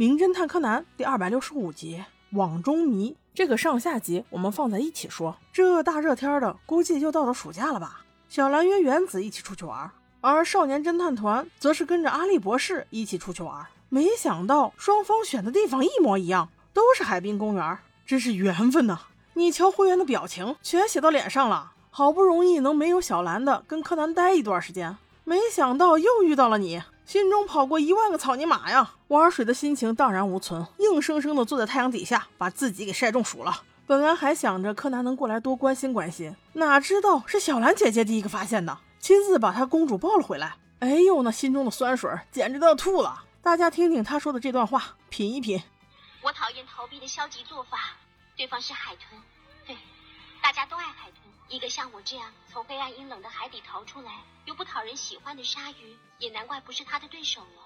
名侦探柯南》第二百六十五集《网中谜》。这个上下集我们放在一起说。这大热天的，估计就到了暑假了吧？小兰约原子一起出去玩，而少年侦探团则是跟着阿笠博士一起出去玩。没想到双方选的地方一模一样，都是海滨公园，真是缘分呐！你瞧会员的表情，全写到脸上了。好不容易能没有小兰的跟柯南待一段时间，没想到又遇到了你。心中跑过一万个草泥马呀！玩水的心情荡然无存，硬生生的坐在太阳底下，把自己给晒中暑了。本来还想着柯南能过来多关心关心，哪知道是小兰姐姐第一个发现的，亲自把她公主抱了回来。哎呦，那心中的酸水简直都要吐了！大家听听她说的这段话，品一品。我讨厌逃避的消极做法。对方是海豚，对，大家都爱海豚。一个像我这样从黑暗阴冷的海底逃出来又不讨人喜欢的鲨鱼，也难怪不是他的对手了。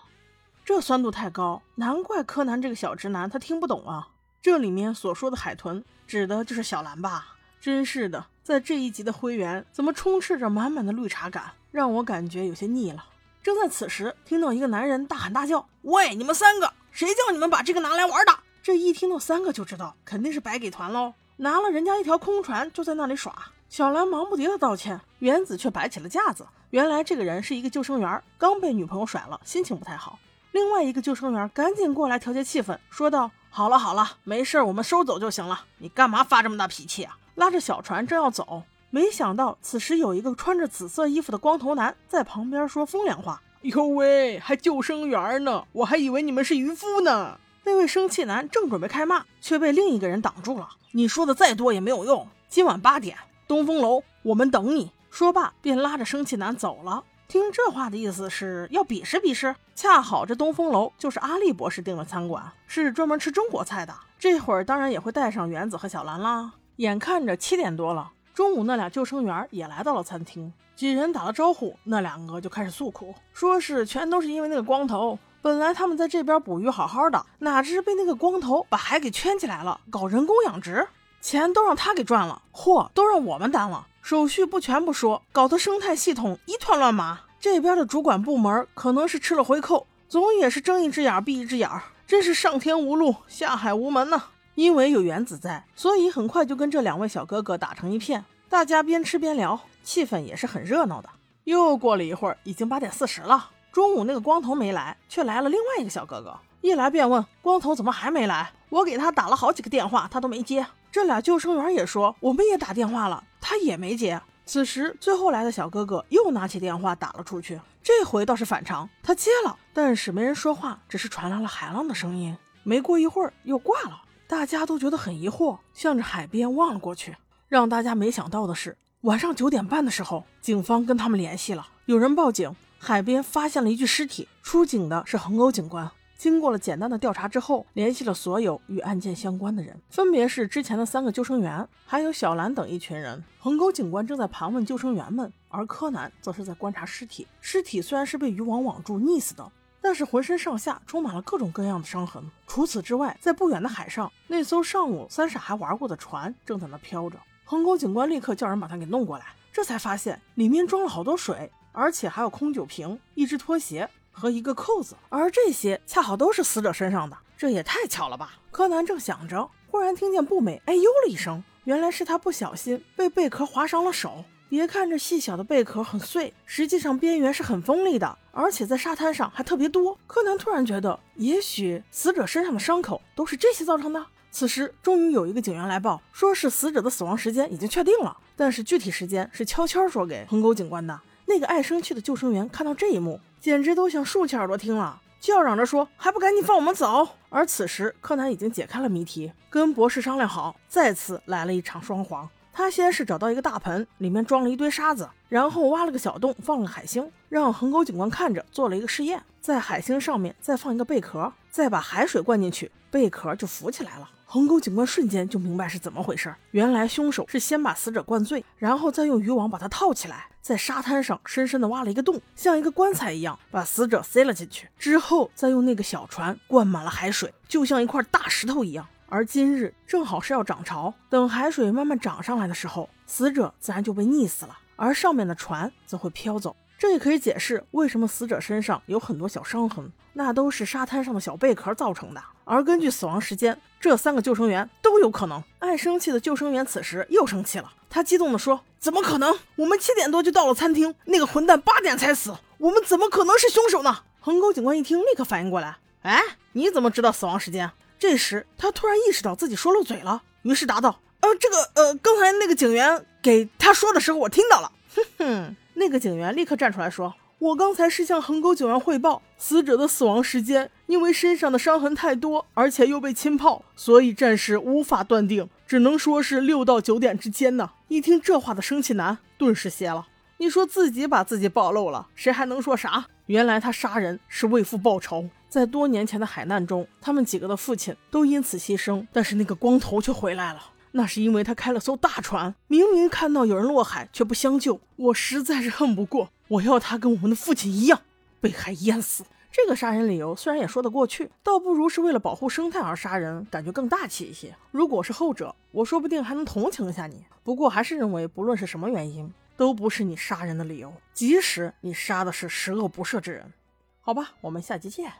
这酸度太高，难怪柯南这个小直男他听不懂啊！这里面所说的海豚，指的就是小兰吧？真是的，在这一集的灰原怎么充斥着满满的绿茶感，让我感觉有些腻了。正在此时，听到一个男人大喊大叫：“喂，你们三个，谁叫你们把这个拿来玩的？”这一听到三个就知道肯定是白给团喽，拿了人家一条空船就在那里耍。小兰忙不迭的道歉，原子却摆起了架子。原来这个人是一个救生员，刚被女朋友甩了，心情不太好。另外一个救生员赶紧过来调节气氛，说道：“好了好了，没事，我们收走就行了。你干嘛发这么大脾气啊？”拉着小船正要走，没想到此时有一个穿着紫色衣服的光头男在旁边说风凉话：“哟喂，还救生员呢？我还以为你们是渔夫呢。”那位生气男正准备开骂，却被另一个人挡住了。你说的再多也没有用，今晚八点。东风楼，我们等你。说罢，便拉着生气男走了。听这话的意思是要比试比试。恰好这东风楼就是阿笠博士订的餐馆，是专门吃中国菜的。这会儿当然也会带上原子和小兰啦。眼看着七点多了，中午那俩救生员也来到了餐厅。几人打了招呼，那两个就开始诉苦，说是全都是因为那个光头。本来他们在这边捕鱼好好的，哪知被那个光头把海给圈起来了，搞人工养殖。钱都让他给赚了，货都让我们担了，手续不全不说，搞得生态系统一团乱麻。这边的主管部门可能是吃了回扣，总也是睁一只眼闭一只眼，真是上天无路，下海无门呢。因为有原子在，所以很快就跟这两位小哥哥打成一片，大家边吃边聊，气氛也是很热闹的。又过了一会儿，已经八点四十了，中午那个光头没来，却来了另外一个小哥哥，一来便问光头怎么还没来，我给他打了好几个电话，他都没接。这俩救生员也说，我们也打电话了，他也没接。此时，最后来的小哥哥又拿起电话打了出去，这回倒是反常，他接了，但是没人说话，只是传来了海浪的声音。没过一会儿又挂了，大家都觉得很疑惑，向着海边望了过去。让大家没想到的是，晚上九点半的时候，警方跟他们联系了，有人报警，海边发现了一具尸体，出警的是横沟警官。经过了简单的调查之后，联系了所有与案件相关的人，分别是之前的三个救生员，还有小兰等一群人。横沟警官正在盘问救生员们，而柯南则是在观察尸体。尸体虽然是被渔网网住溺死的，但是浑身上下充满了各种各样的伤痕。除此之外，在不远的海上，那艘上午三傻还玩过的船正在那飘着。横沟警官立刻叫人把它给弄过来，这才发现里面装了好多水，而且还有空酒瓶、一只拖鞋。和一个扣子，而这些恰好都是死者身上的，这也太巧了吧！柯南正想着，忽然听见步美哎呦了一声，原来是他不小心被贝壳划伤了手。别看这细小的贝壳很碎，实际上边缘是很锋利的，而且在沙滩上还特别多。柯南突然觉得，也许死者身上的伤口都是这些造成的。此时，终于有一个警员来报，说是死者的死亡时间已经确定了，但是具体时间是悄悄说给横沟警官的。那个爱生气的救生员看到这一幕。简直都想竖起耳朵听了，叫嚷着说：“还不赶紧放我们走！”而此时，柯南已经解开了谜题，跟博士商量好，再次来了一场双簧。他先是找到一个大盆，里面装了一堆沙子，然后挖了个小洞，放了海星，让横沟警官看着，做了一个试验，在海星上面再放一个贝壳，再把海水灌进去，贝壳就浮起来了。横沟警官瞬间就明白是怎么回事，原来凶手是先把死者灌醉，然后再用渔网把他套起来。在沙滩上深深地挖了一个洞，像一个棺材一样，把死者塞了进去。之后再用那个小船灌满了海水，就像一块大石头一样。而今日正好是要涨潮，等海水慢慢涨上来的时候，死者自然就被溺死了，而上面的船则会飘走。这也可以解释为什么死者身上有很多小伤痕，那都是沙滩上的小贝壳造成的。而根据死亡时间，这三个救生员都有可能。爱生气的救生员此时又生气了，他激动地说：“怎么可能？我们七点多就到了餐厅，那个混蛋八点才死，我们怎么可能是凶手呢？”横沟警官一听，立刻反应过来：“哎，你怎么知道死亡时间？”这时他突然意识到自己说漏嘴了，于是答道：“呃，这个，呃，刚才那个警员给他说的时候，我听到了。”哼哼。那个警员立刻站出来说：“我刚才是向横沟警员汇报死者的死亡时间，因为身上的伤痕太多，而且又被浸泡，所以暂时无法断定，只能说是六到九点之间呢。”一听这话的生气男顿时歇了。你说自己把自己暴露了，谁还能说啥？原来他杀人是为父报仇，在多年前的海难中，他们几个的父亲都因此牺牲，但是那个光头却回来了。那是因为他开了艘大船，明明看到有人落海，却不相救。我实在是恨不过，我要他跟我们的父亲一样被海淹死。这个杀人理由虽然也说得过去，倒不如是为了保护生态而杀人，感觉更大气一些。如果是后者，我说不定还能同情一下你。不过还是认为，不论是什么原因，都不是你杀人的理由，即使你杀的是十恶不赦之人。好吧，我们下集见。